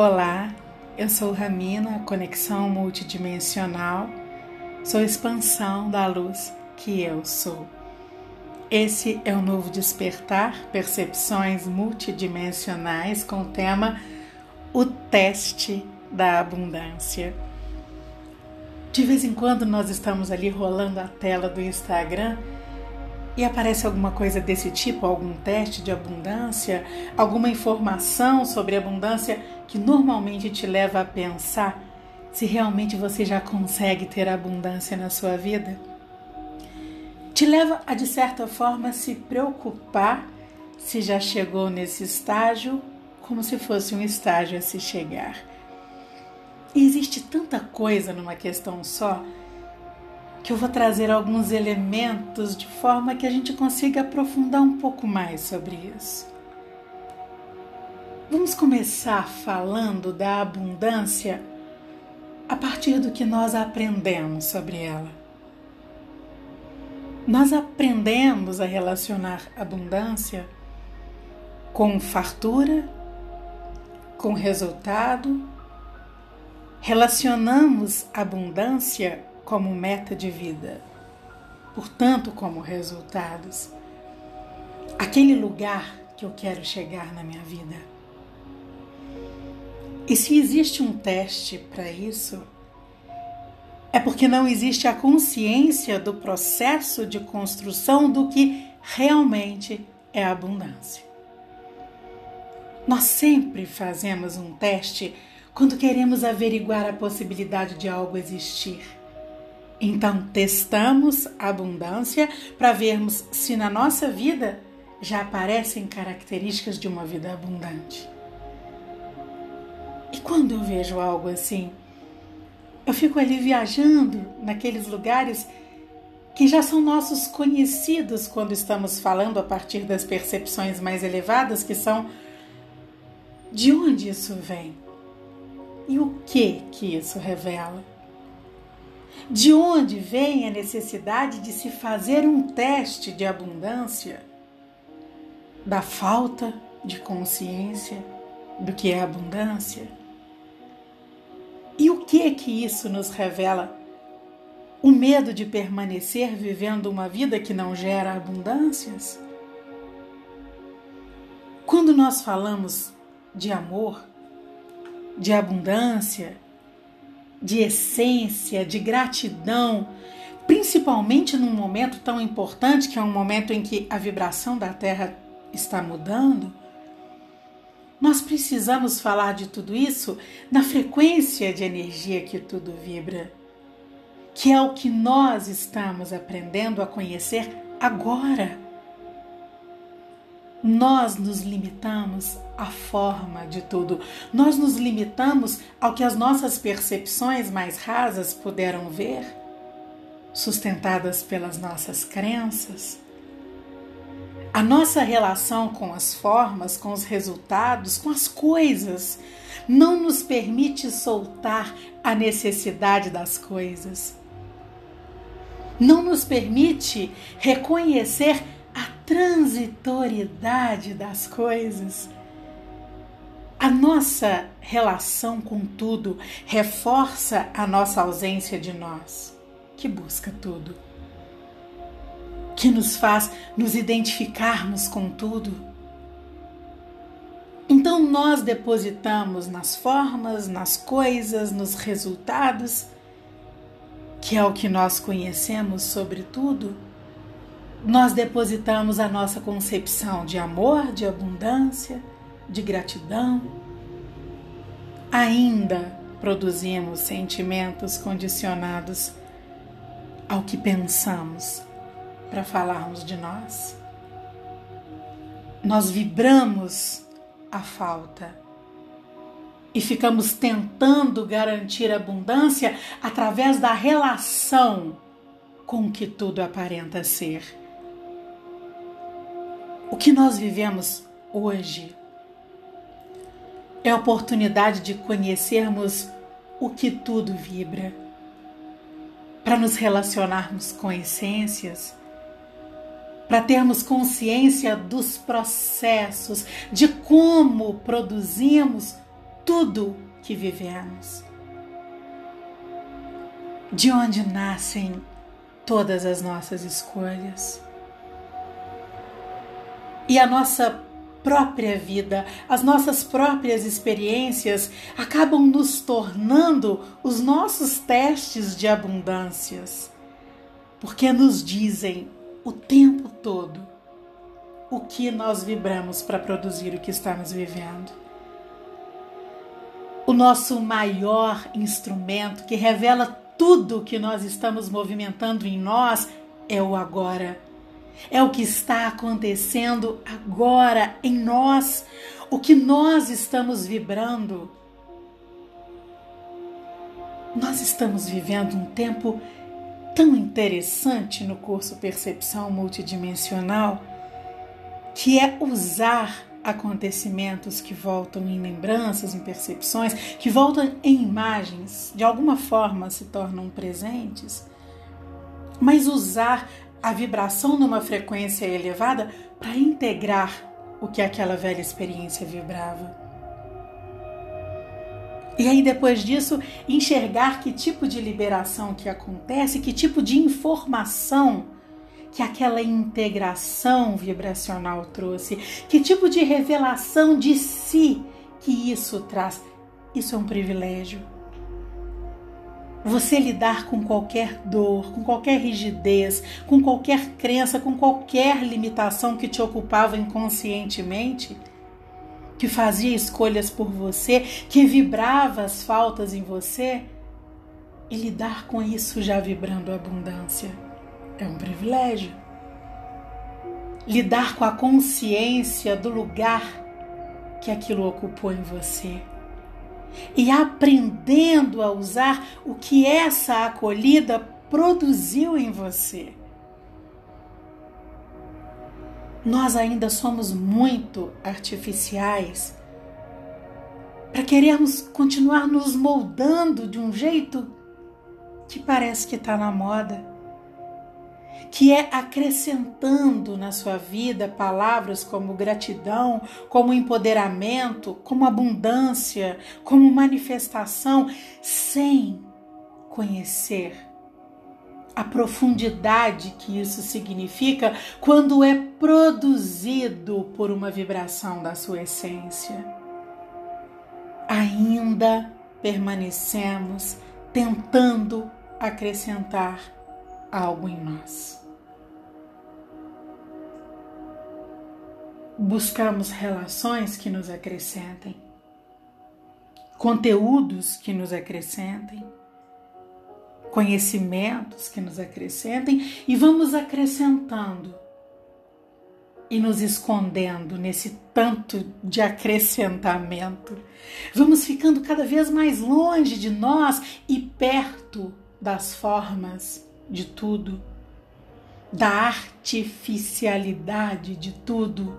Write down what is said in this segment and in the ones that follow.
Olá, eu sou Ramina, conexão multidimensional, sou expansão da luz que eu sou. Esse é o novo despertar, percepções multidimensionais com o tema O Teste da Abundância. De vez em quando nós estamos ali rolando a tela do Instagram e aparece alguma coisa desse tipo, algum teste de abundância, alguma informação sobre abundância que normalmente te leva a pensar se realmente você já consegue ter abundância na sua vida? Te leva a, de certa forma, se preocupar se já chegou nesse estágio, como se fosse um estágio a se chegar. E existe tanta coisa numa questão só que eu vou trazer alguns elementos de forma que a gente consiga aprofundar um pouco mais sobre isso. Vamos começar falando da abundância a partir do que nós aprendemos sobre ela. Nós aprendemos a relacionar abundância com fartura, com resultado, relacionamos abundância como meta de vida, portanto, como resultados. Aquele lugar que eu quero chegar na minha vida. E se existe um teste para isso, é porque não existe a consciência do processo de construção do que realmente é abundância. Nós sempre fazemos um teste quando queremos averiguar a possibilidade de algo existir. Então, testamos a abundância para vermos se na nossa vida já aparecem características de uma vida abundante. E quando eu vejo algo assim, eu fico ali viajando naqueles lugares que já são nossos conhecidos quando estamos falando a partir das percepções mais elevadas, que são de onde isso vem e o que que isso revela. De onde vem a necessidade de se fazer um teste de abundância? Da falta de consciência do que é abundância? E o que que isso nos revela? O medo de permanecer vivendo uma vida que não gera abundâncias? Quando nós falamos de amor, de abundância, de essência, de gratidão, principalmente num momento tão importante que é um momento em que a vibração da Terra está mudando, nós precisamos falar de tudo isso na frequência de energia que tudo vibra, que é o que nós estamos aprendendo a conhecer agora nós nos limitamos à forma de tudo. Nós nos limitamos ao que as nossas percepções mais rasas puderam ver, sustentadas pelas nossas crenças. A nossa relação com as formas, com os resultados, com as coisas, não nos permite soltar a necessidade das coisas. Não nos permite reconhecer transitoriedade das coisas. A nossa relação com tudo reforça a nossa ausência de nós, que busca tudo, que nos faz nos identificarmos com tudo. Então nós depositamos nas formas, nas coisas, nos resultados, que é o que nós conhecemos sobre tudo nós depositamos a nossa concepção de amor, de abundância, de gratidão. Ainda produzimos sentimentos condicionados ao que pensamos para falarmos de nós. Nós vibramos a falta e ficamos tentando garantir abundância através da relação com que tudo aparenta ser. O que nós vivemos hoje é a oportunidade de conhecermos o que tudo vibra, para nos relacionarmos com essências, para termos consciência dos processos, de como produzimos tudo que vivemos. De onde nascem todas as nossas escolhas. E a nossa própria vida, as nossas próprias experiências acabam nos tornando os nossos testes de abundâncias, porque nos dizem o tempo todo o que nós vibramos para produzir o que estamos vivendo. O nosso maior instrumento que revela tudo o que nós estamos movimentando em nós é o agora é o que está acontecendo agora em nós, o que nós estamos vibrando. Nós estamos vivendo um tempo tão interessante no curso Percepção Multidimensional, que é usar acontecimentos que voltam em lembranças, em percepções, que voltam em imagens, de alguma forma se tornam presentes, mas usar a vibração numa frequência elevada para integrar o que aquela velha experiência vibrava. E aí depois disso, enxergar que tipo de liberação que acontece, que tipo de informação que aquela integração vibracional trouxe, que tipo de revelação de si que isso traz. Isso é um privilégio você lidar com qualquer dor, com qualquer rigidez, com qualquer crença, com qualquer limitação que te ocupava inconscientemente, que fazia escolhas por você, que vibrava as faltas em você, e lidar com isso já vibrando abundância é um privilégio. Lidar com a consciência do lugar que aquilo ocupou em você e aprendendo a usar o que essa acolhida produziu em você. Nós ainda somos muito artificiais para querermos continuar nos moldando de um jeito que parece que está na moda que é acrescentando na sua vida palavras como gratidão, como empoderamento, como abundância, como manifestação, sem conhecer a profundidade que isso significa quando é produzido por uma vibração da sua essência. Ainda permanecemos tentando acrescentar algo em nós. Buscamos relações que nos acrescentem, conteúdos que nos acrescentem, conhecimentos que nos acrescentem e vamos acrescentando e nos escondendo nesse tanto de acrescentamento. Vamos ficando cada vez mais longe de nós e perto das formas de tudo, da artificialidade de tudo,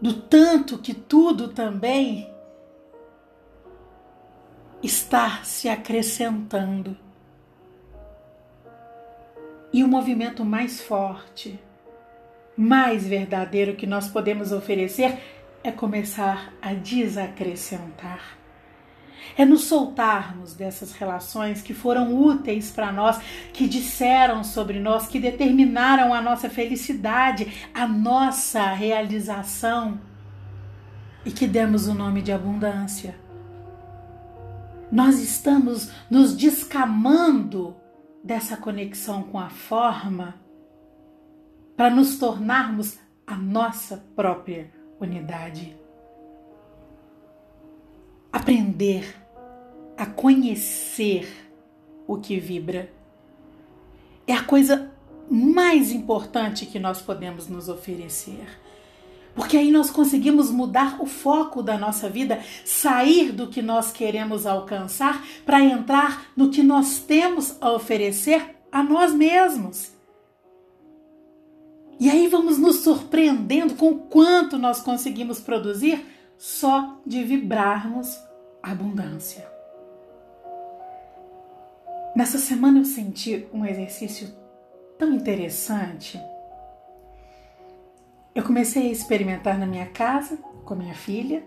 do tanto que tudo também está se acrescentando. E o movimento mais forte, mais verdadeiro que nós podemos oferecer é começar a desacrescentar é nos soltarmos dessas relações que foram úteis para nós, que disseram sobre nós, que determinaram a nossa felicidade, a nossa realização e que demos o nome de abundância. Nós estamos nos descamando dessa conexão com a forma para nos tornarmos a nossa própria unidade aprender a conhecer o que vibra é a coisa mais importante que nós podemos nos oferecer. Porque aí nós conseguimos mudar o foco da nossa vida, sair do que nós queremos alcançar para entrar no que nós temos a oferecer a nós mesmos. E aí vamos nos surpreendendo com o quanto nós conseguimos produzir só de vibrarmos abundância. Nessa semana eu senti um exercício tão interessante. Eu comecei a experimentar na minha casa com minha filha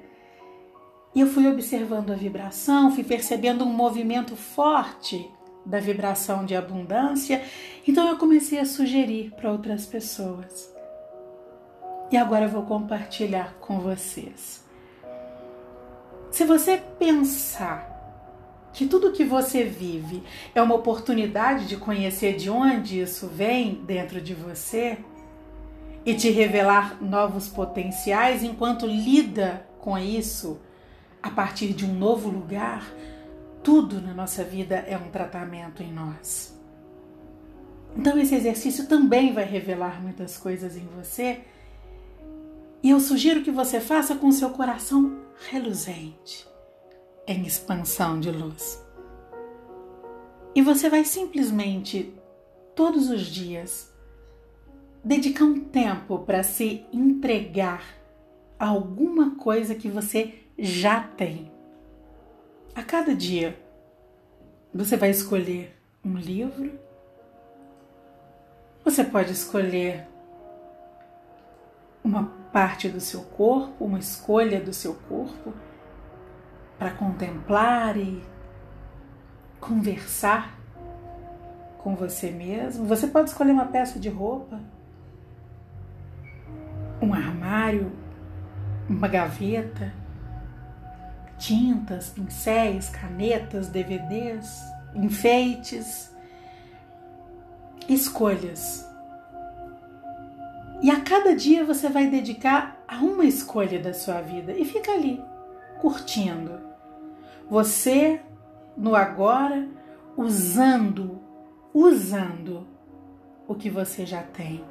E eu fui observando a vibração, fui percebendo um movimento forte da vibração de abundância, então eu comecei a sugerir para outras pessoas. E agora eu vou compartilhar com vocês. Se você pensar que tudo que você vive é uma oportunidade de conhecer de onde isso vem dentro de você e te revelar novos potenciais enquanto lida com isso a partir de um novo lugar, tudo na nossa vida é um tratamento em nós. Então, esse exercício também vai revelar muitas coisas em você. E eu sugiro que você faça com seu coração reluzente, em expansão de luz. E você vai simplesmente, todos os dias, dedicar um tempo para se entregar a alguma coisa que você já tem. A cada dia, você vai escolher um livro, você pode escolher uma parte do seu corpo, uma escolha do seu corpo, para contemplar e conversar com você mesmo. Você pode escolher uma peça de roupa, um armário, uma gaveta, tintas, pincéis, canetas, DVDs, enfeites, escolhas e a cada dia você vai dedicar a uma escolha da sua vida e fica ali, curtindo. Você no agora, usando, usando o que você já tem.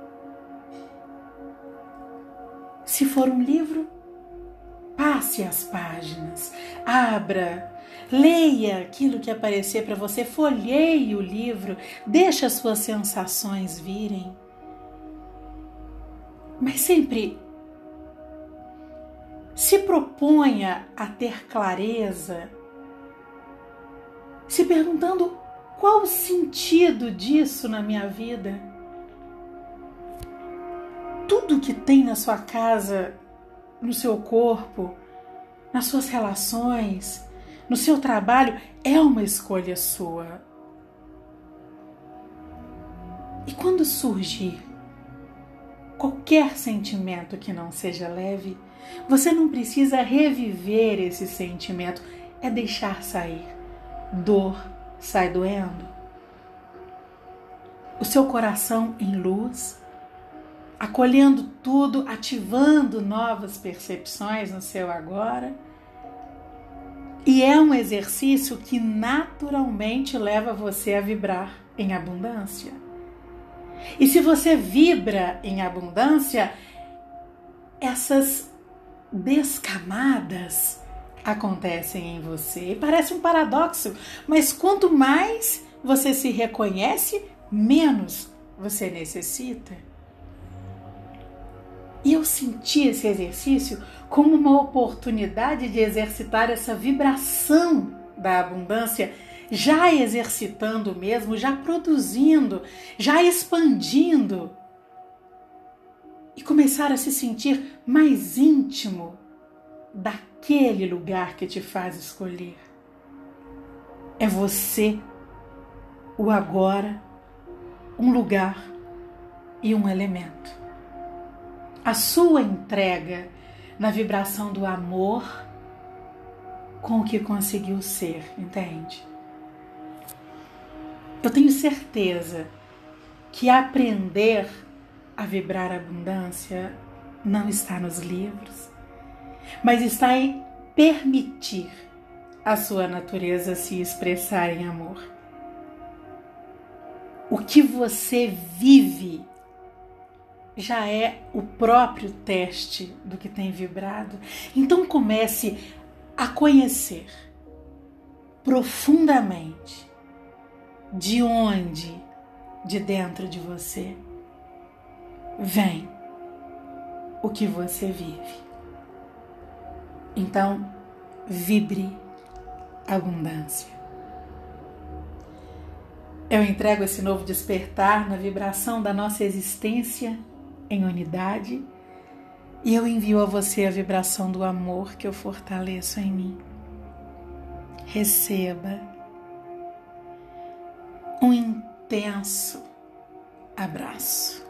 Se for um livro, passe as páginas, abra, leia aquilo que aparecer para você, folheie o livro, deixe as suas sensações virem mas sempre se proponha a ter clareza, se perguntando qual o sentido disso na minha vida. Tudo que tem na sua casa, no seu corpo, nas suas relações, no seu trabalho, é uma escolha sua. E quando surgir qualquer sentimento que não seja leve, você não precisa reviver esse sentimento, é deixar sair. Dor sai doendo. O seu coração em luz, acolhendo tudo, ativando novas percepções no seu agora. E é um exercício que naturalmente leva você a vibrar em abundância. E se você vibra em abundância, essas descamadas acontecem em você. E parece um paradoxo, mas quanto mais você se reconhece, menos você necessita. E eu senti esse exercício como uma oportunidade de exercitar essa vibração da abundância já exercitando mesmo, já produzindo, já expandindo e começar a se sentir mais íntimo daquele lugar que te faz escolher. É você, o agora, um lugar e um elemento. A sua entrega na vibração do amor com o que conseguiu ser, entende? Eu tenho certeza que aprender a vibrar abundância não está nos livros, mas está em permitir a sua natureza se expressar em amor. O que você vive já é o próprio teste do que tem vibrado. Então comece a conhecer profundamente de onde de dentro de você vem o que você vive. Então, vibre abundância. Eu entrego esse novo despertar na vibração da nossa existência em unidade E eu envio a você a vibração do amor que eu fortaleço em mim. Receba um intenso abraço.